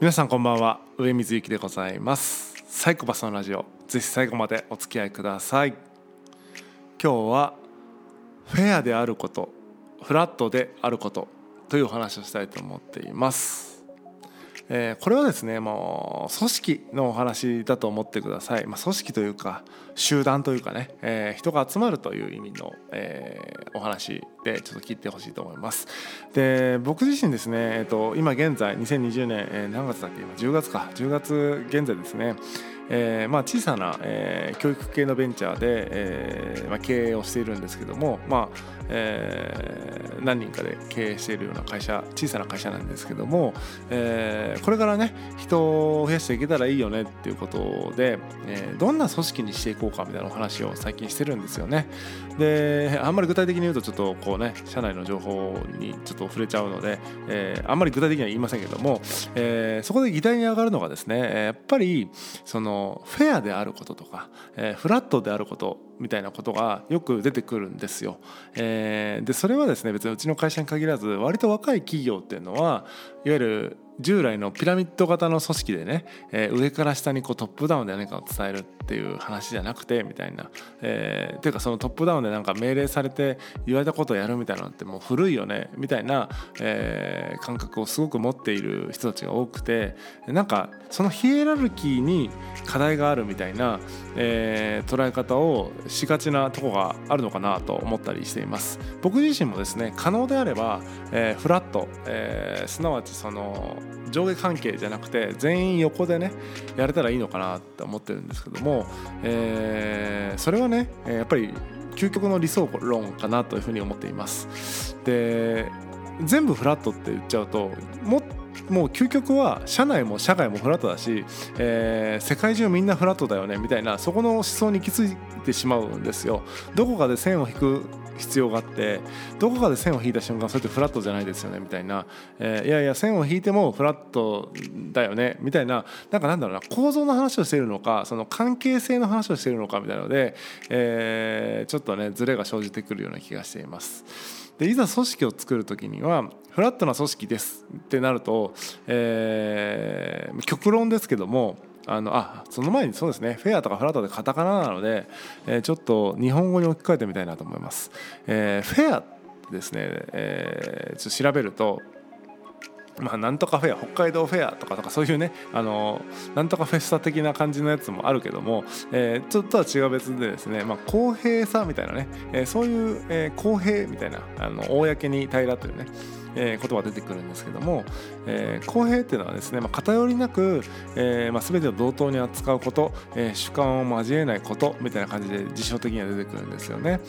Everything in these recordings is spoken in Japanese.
皆さんこんばんは。上水幸でございます。サイコパスのラジオ。ぜひ最後までお付き合いください。今日はフェアであることフラットであることというお話をしたいと思っています。えー、これはですねもう組織のお話だと思ってください、まあ、組織というか集団というかね、えー、人が集まるという意味の、えー、お話でちょっと聞いてほしいと思います。で僕自身ですね、えーと、今現在2020年、え、何月だっけ？今10月か。10月現在ですねえーまあ、小さな、えー、教育系のベンチャーで、えーまあ、経営をしているんですけども、まあえー、何人かで経営しているような会社小さな会社なんですけども、えー、これからね人を増やしていけたらいいよねっていうことで、えー、どんな組織にしていこうかみたいなお話を最近してるんですよね。であんまり具体的に言うとちょっとこうね社内の情報にちょっと触れちゃうので、えー、あんまり具体的には言いませんけども、えー、そこで議題に上がるのがですねやっぱりそのフェアであることとか、えー、フラットであることみたいなことがよく出てくるんですよ。えー、でそれはですね別にうちの会社に限らず割と若い企業っていうのはいわゆる従来のピラミッド型の組織でね、えー、上から下にこうトップダウンで何かを伝えるっていう話じゃなくてみたいな、えー、ていうかそのトップダウンでなんか命令されて言われたことをやるみたいなのってもう古いよね。みたいな、えー、感覚をすごく持っている人たちが多くて。なんかそのヒエラルキーに課題があるみたいな、えー、捉え方をしがちなとこがあるのかなと思ったりしています。僕自身もですね可能であれば、えー、フラット、えー、すなわちその上下関係じゃなくて全員横でねやれたらいいのかなって思ってるんですけども、えー、それはねやっぱり究極の理想論かなというふうに思っています。で全部フラットって言っちゃうとももう究極は社内も社外もフラットだし、えー、世界中みんなフラットだよねみたいなそこの思想に行き着いてしまうんですよ。どこかで線を引く必要があってどこかで線を引いた瞬間それってフラットじゃないですよねみたいな、えー、いやいや線を引いてもフラットだよねみたいななんかなんだろうな構造の話をしているのかその関係性の話をしているのかみたいなので、えー、ちょっとねズレが生じてくるような気がしています。でいざ組織を作る時にはフラットな組織ですってなると、えー、極論ですけどもあのあその前にそうですねフェアとかフラットでカタカナなので、えー、ちょっと日本語に置き換えてみたいなと思います。えー、フェアですね、えー、ちょっと調べるとまあ、なんとかフェア北海道フェアとかとかそういうねあのなんとかフェスタ的な感じのやつもあるけども、えー、ちょっとは違う別でですね、まあ、公平さみたいなね、えー、そういう、えー、公平みたいなあの公に平らというねえー、言葉出てくるんですけども、えー、公平っていうのはですね、まあ、偏りなく、えーまあ、全てを同等に扱うこと、えー、主観を交えないことみたいな感じで辞書的には出てくるんですよね。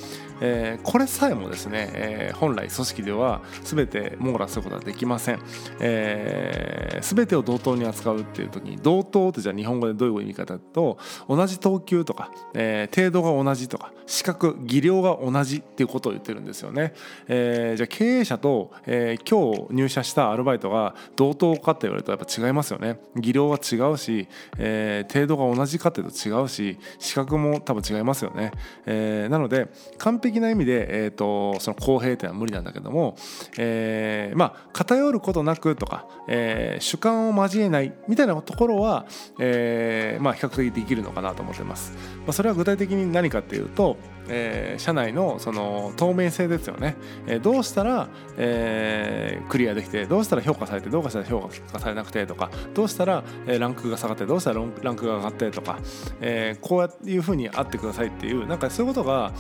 えー、これさえもですね、えー、本来組織では全て網羅することはできません。えー、全てを同等に扱うっていう時に同等ってじゃあ日本語でどういう意味かというと同じ等級とか、えー、程度が同じとか資格技量が同じっていうことを言ってるんですよね。えー、じゃあ経営者と、えー今日入社したアルバイトが同等かって言われるとやっぱ違いますよね。技量は違うし、えー、程度が同じかっていうと違うし資格も多分違いますよね、えー、なので完璧な意味で、えーと、その公平っていうのは無理なんだけども、えー、まあ偏ることなくとか、えー、主観を交えないみたいなところは、えー、まあ比較的できるのかなと思ってます、まあ、それは具体的に何かっていうとえー、社内のその透明性ですよね、えー、どうしたら、えー、クリアできてどうしたら評価されてどうしたら評価されなくてとかどうしたら、え、ランクが下がってどうしたらランクが上がってとか、え、こういうふうにあってくださいっていうなんかそういうことが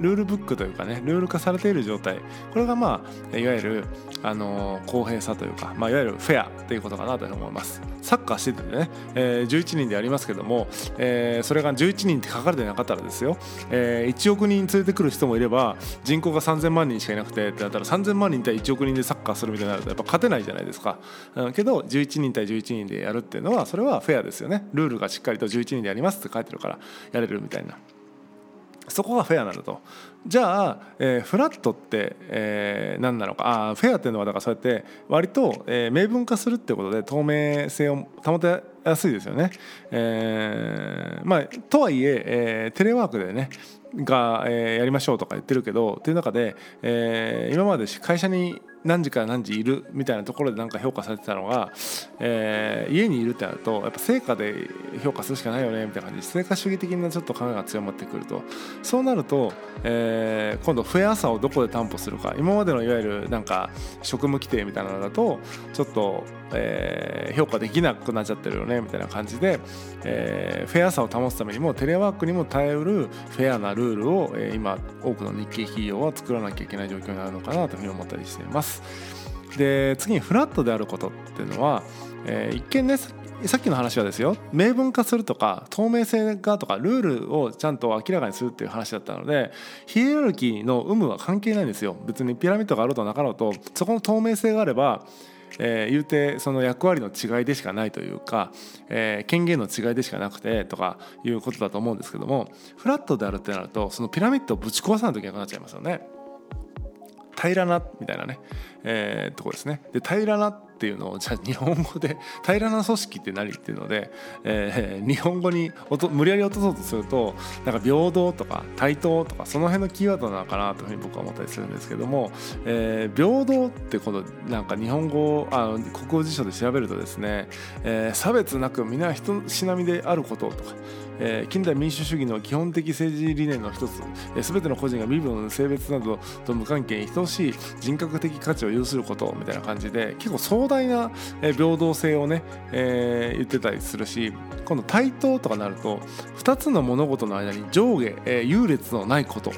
ルールブックというかねルール化されている状態。これがまあいわゆる、あの公平さというか、まあ、いわゆるフェアということかなと思います。サッカーしててね、えー、11人でやりますけども、えー、それが11人って書かれてなかったらですよ、えー、1億人連れてくる人もいれば人口が3000万人しかいなくてってなったら3000万人対1億人でサッカーするみたいになるとやっぱ勝てないじゃないですか、うん、けど11人対11人でやるっていうのはそれはフェアですよね。ルールがしっかりと11人でやりますって書いてるからやれるみたいな。そこがフェアなのとじゃあ、えー、フラットって、えー、何なのかあフェアっていうのはだからそうやって割と、えー、明文化するってことで透明性を保てやすいですよね。えー、まあとはいええー、テレワークでねが、えー、やりましょうとか言ってるけどっていう中で、えー、今まで会社に何時から何時いるみたいなところでなんか評価されてたのが、えー、家にいるってなるとやっぱ成果で評価するしかないよねみたいな感じ。で成果主義的なちょっと考えが強まってくると。そうなると、えー、今度フェアさをどこで担保するか。今までのいわゆるなんか職務規定みたいなのだとちょっと、えー、評価できなくなっちゃってるよねみたいな感じで、えー、フェアさを保つためにもテレワークにも耐えうるフェアなルールを、えー、今多くの日系企業は作らなきゃいけない状況になるのかなというふうに思ったりしています。で次にフラットであることっていうのは、えー、一見ねさっきの話はですよ。明文化するとか透明性がとかルールをちゃんと明らかにするっていう話だったのでヒエラルキーの有無は関係ないんですよ。別にピラミッドがあるとなかろうとそこの透明性があればえー、言うてその役割の違いでしかないというか、えー、権限の違いでしかなくてとかいうことだと思うんですけどもフラットであるってなるとそのピラミッドをぶち壊さないといけなくなっちゃいますよね。平らなみたいなね、えー、とこですね。で平らなっていうのをじゃあ日本語で 平らな組織って何っていうので、えー、日本語に無理やり落とそうとするとなんか平等とか対等とかその辺のキーワードなのかなというふうに僕は思ったりするんですけども、えー、平等ってこのなんか日本語あの国語辞書で調べるとですね、え、差別なく皆人しなみであることとかえー、近代民主主義の基本的政治理念の一つ、えー、全ての個人が身分性別などと無関係に等しい人格的価値を有することみたいな感じで結構壮大な、え、平等性をね、えー、言ってたりするし今度対等とかなると2つの物事の間に上下、えー、優劣のないこと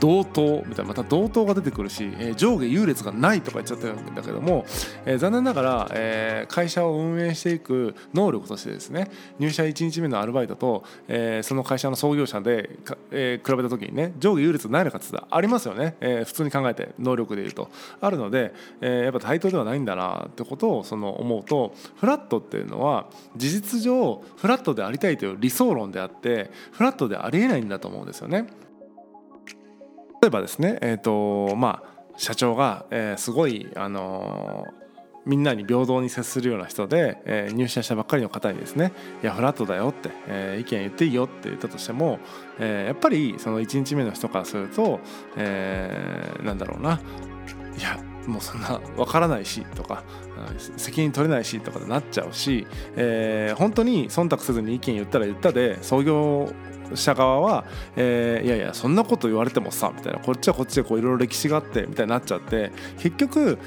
同等みたいなまた同等が出てくるし、えー、上下優劣がないとか言っちゃってるんだけども、えー、残念ながら、えー、会社を運営していく能力としてですね入社1日目のアルバイトと、え、その会社の創業者で、え、比べた時にね上下優劣ないのかってありますよね、え、普通に考えて能力でいうとあるので、え、やっぱ対等ではないんだなってことをその思うとフラットっていうのは事実上フラットでありたいという理想論であってフラットでありえないんだと思うんですよね。例えばですね、えーとまあ、社長が、えー、すごい、あのーみんなに平等に接するような人で、えー、入社したばっかりの方にですね「いやフラットだよ」って、えー、意見言っていいよって言ったとしても、えー、やっぱりその1日目の人からすると、えー、なんだろうないやもうそんな分からないしとか責任取れないしとかでなっちゃうし、えー、本当に忖度せずに意見言ったら言ったで創業者側は、えー、いやいやそんなこと言われてもさみたいなこっちはこっちでいろいろ歴史があってみたいになっちゃって結局、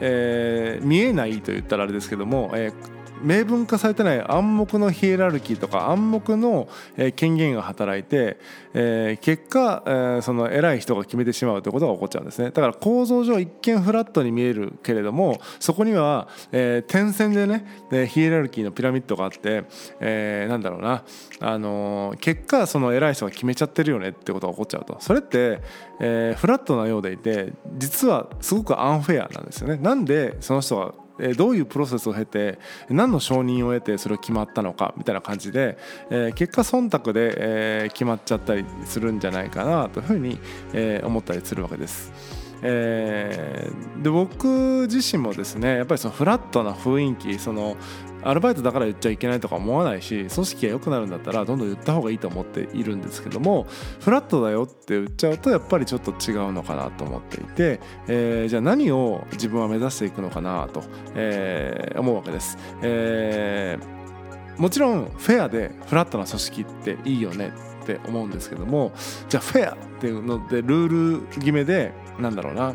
えー、見えないと言ったらあれですけども、えー明文化されてない暗黙のヒエラルキーとか暗黙の権限が働いて、えー、結果、えー、その偉い人が決めてしまうということが起こっちゃうんですね。だから構造上一見フラットに見えるけれどもそこには、えー、点線でねヒエラルキーのピラミッドがあって、えー、なんだろうな、あのー、結果その偉い人が決めちゃってるよねってことが起こっちゃうと。それって、えー、フラットなようでいて実はすごくアンフェアなんですよね。なんでその人がどういうプロセスを経て何の承認を得てそれを決まったのかみたいな感じで、え結果忖度で、え決まっちゃったりするんじゃないかなというふうに、え思ったりするわけです。えー、で僕自身もですねやっぱりそのフラットな雰囲気そのアルバイトだから言っちゃいけないとか思わないし組織が良くなるんだったらどんどん言った方がいいと思っているんですけどもフラットだよって言っちゃうとやっぱりちょっと違うのかなと思っていて、えー、じゃあ何を自分は目指していくのかなと、えー、思うわけです。えー、もちろんフェアでフラットな組織っていいよねって思うんですけどもじゃあフェアっていうのでルール決めでなんだろうな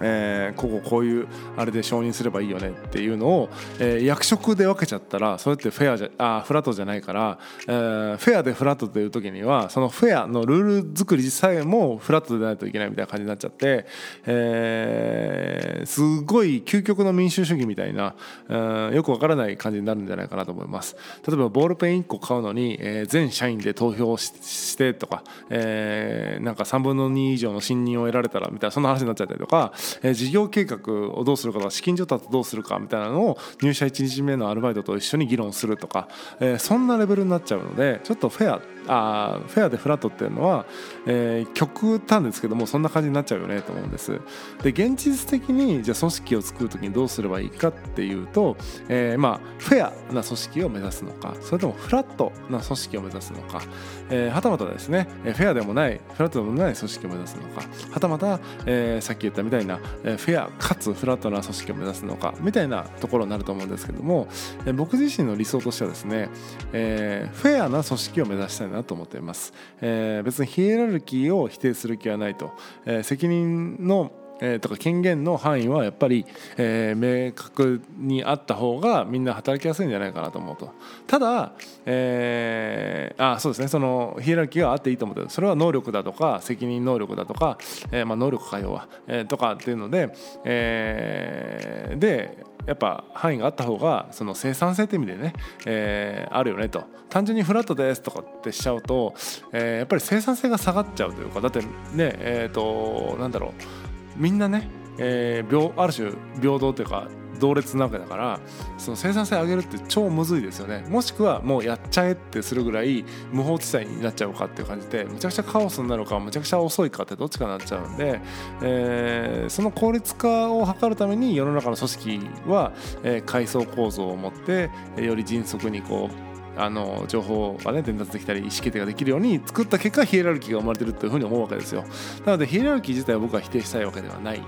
えー、こここういうあれで承認すればいいよねっていうのを、えー、役職で分けちゃったらそれってフェアじゃあフラットじゃないから、えー、フェアでフラットという時にはそのフェアのルール作りさえもフラットでないといけないみたいな感じになっちゃって、えー、すごい究極の民主主義みたいな、えー、よくわからない感じになるんじゃないかなと思います。例えばボールペン1個買うのに、えー、全社員で投票してとか、えー、なんか3分の2以上の信任を得られたらみたいなそんな話になっちゃったりとかえ、事業計画をどうするかとか資金調達どうするかみたいなのを入社1日目のアルバイトと一緒に議論するとか、え、そんなレベルになっちゃうのでちょっとフェアあフェアでフラットっていうのは、えー、極端ですけどもそんな感じになっちゃうよねと思うんです。で現実的にじゃあ組織を作る時にどうすればいいかっていうと、えー、まあフェアな組織を目指すのかそれともフラットな組織を目指すのか、えー、はたまたですねフェアでもないフラットでもない組織を目指すのか。はたまた、えー、さっき言ったみたいな、え、フェアかつフラットな組織を目指すのかみたいなところになると思うんですけども、えー、僕自身の理想としてはですね、えー、フェアな組織を目指したいななと思っています、えー、別にヒエラルキーを否定する気はないと、えー、責任のえー、とか権限の範囲はやっぱり、えー、明確にあった方がみんな働きやすいんじゃないかなと思うと。ただ、えー、あそうですね。そのヒエラルキーがあっていいと思ってそれは能力だとか責任能力だとか、えーまあ、能力か要は、えー、とかっていうので、えー、でやっぱ範囲があった方がその生産性って意味でね、えー、あるよねと。単純にフラットですとかってしちゃうと、えー、やっぱり生産性が下がっちゃうというかだってねえっ、ー、となんだろう。みんなね、えー、ある種平等というか同列なわけだからその生産性上げるって超むずいですよね。もしくはもうやっちゃえってするぐらい無法地帯になっちゃうかっていう感じでむちゃくちゃカオスになるかむちゃくちゃ遅いかってどっちかになっちゃうんで、えー、その効率化を図るために世の中の組織は、えー、階層構造を持ってより迅速にこうあの情報がね伝達できたり意思決定ができるように作った結果ヒエラルキーが生まれてるというふうに思うわけですよ。なのでヒエラルキー自体は僕は否定したいわけではない。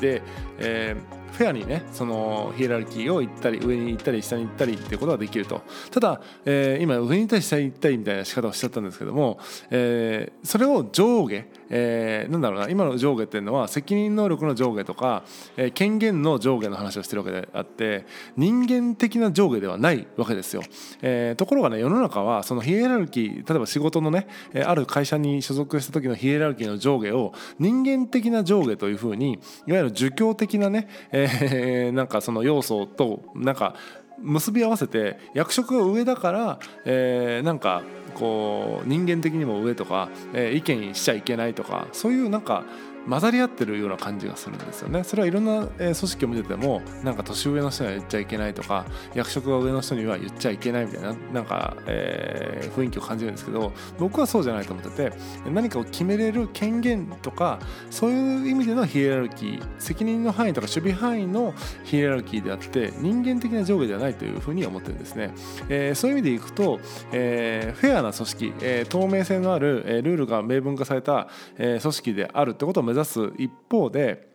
で、えーフェアにねそのヒエラルキーを行ったり上に行ったり下に行ったりっていうことができると。ただ、えー、今上に行ったり下に行ったりみたいな仕方をしちゃったんですけども、えー、それを上下、えー、なんだろうな今の上下っていうのは責任能力の上下とか、えー、権限の上下の話をしてるわけであって人間的な上下ではないわけですよ、えー、ところがね世の中はそのヒエラルキー例えば仕事のねある会社に所属した時のヒエラルキーの上下を人間的な上下というふうにいわゆる儒教的なね、ええー、なんかその要素となんか結び合わせて役職が上だから、えー、なんかこう人間的にも上とか、えー、意見しちゃいけないとかそういうなんか混ざり合ってるような感じがするんですよね。それはいろんな組織を見ててもなんか年上の人には言っちゃいけないとか役職が上の人には言っちゃいけないみたいななんか、えー、雰囲気を感じるんですけど僕はそうじゃないと思ってて何かを決めれる権限とかそういう意味でのヒエラルキー責任の範囲とか守備範囲のヒエラルキーであって人間的な上下ではないというふうに思ってるんですね、えー、そういう意味でいくと、えー、フェアな組織、えー、透明性のある、えー、ルールが明文化された、えー、組織であるってことを目指す一方で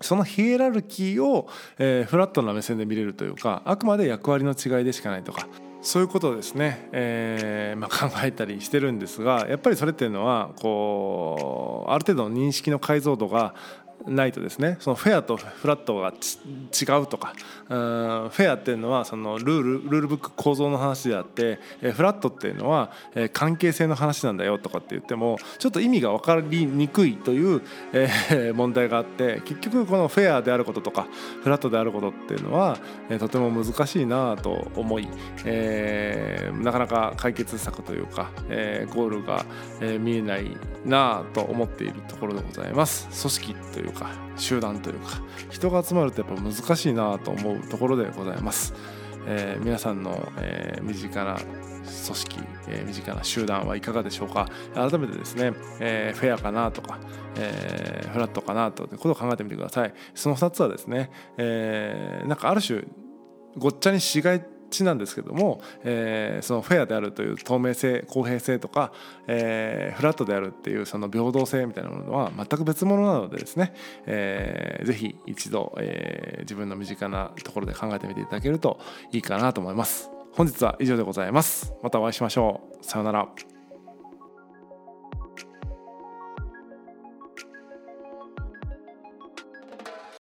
そのヒエラルキーを、えー、フラットな目線で見れるというかあくまで役割の違いでしかないとかそういうことをですね、えーまあ、考えたりしてるんですがやっぱりそれっていうのはこうある程度の認識の解像度がないとですねそのフェアとフラットが違うとかフェアっていうのはそのルールルールブック構造の話であってフラットっていうのは関係性の話なんだよとかって言ってもちょっと意味が分かりにくいというえ問題があって結局このフェアであることとかフラットであることっていうのはえとても難しいなと思い、え、なかなか解決策というか、えー、ゴールがえ見えないなと思っているところでございます。組織というか集団というか人が集まるとやっぱ難しいなと思うところでございます、えー、皆さんの、えー、身近な組織、えー、身近な集団はいかがでしょうか？改めてですね、えー、フェアかなとか、えー、フラットかなということを考えてみてください。その2つはですね、えー、なんかある種ごっちゃにしがいちなんですけども、えー、そのフェアであるという透明性公平性とか、えー、フラットであるっていうその平等性みたいなものは全く別物なのでですね、えー、ぜひ一度、えー、自分の身近なところで考えてみていただけるといいかなと思います。本日は以上でございます。またお会いしましょう。さようなら。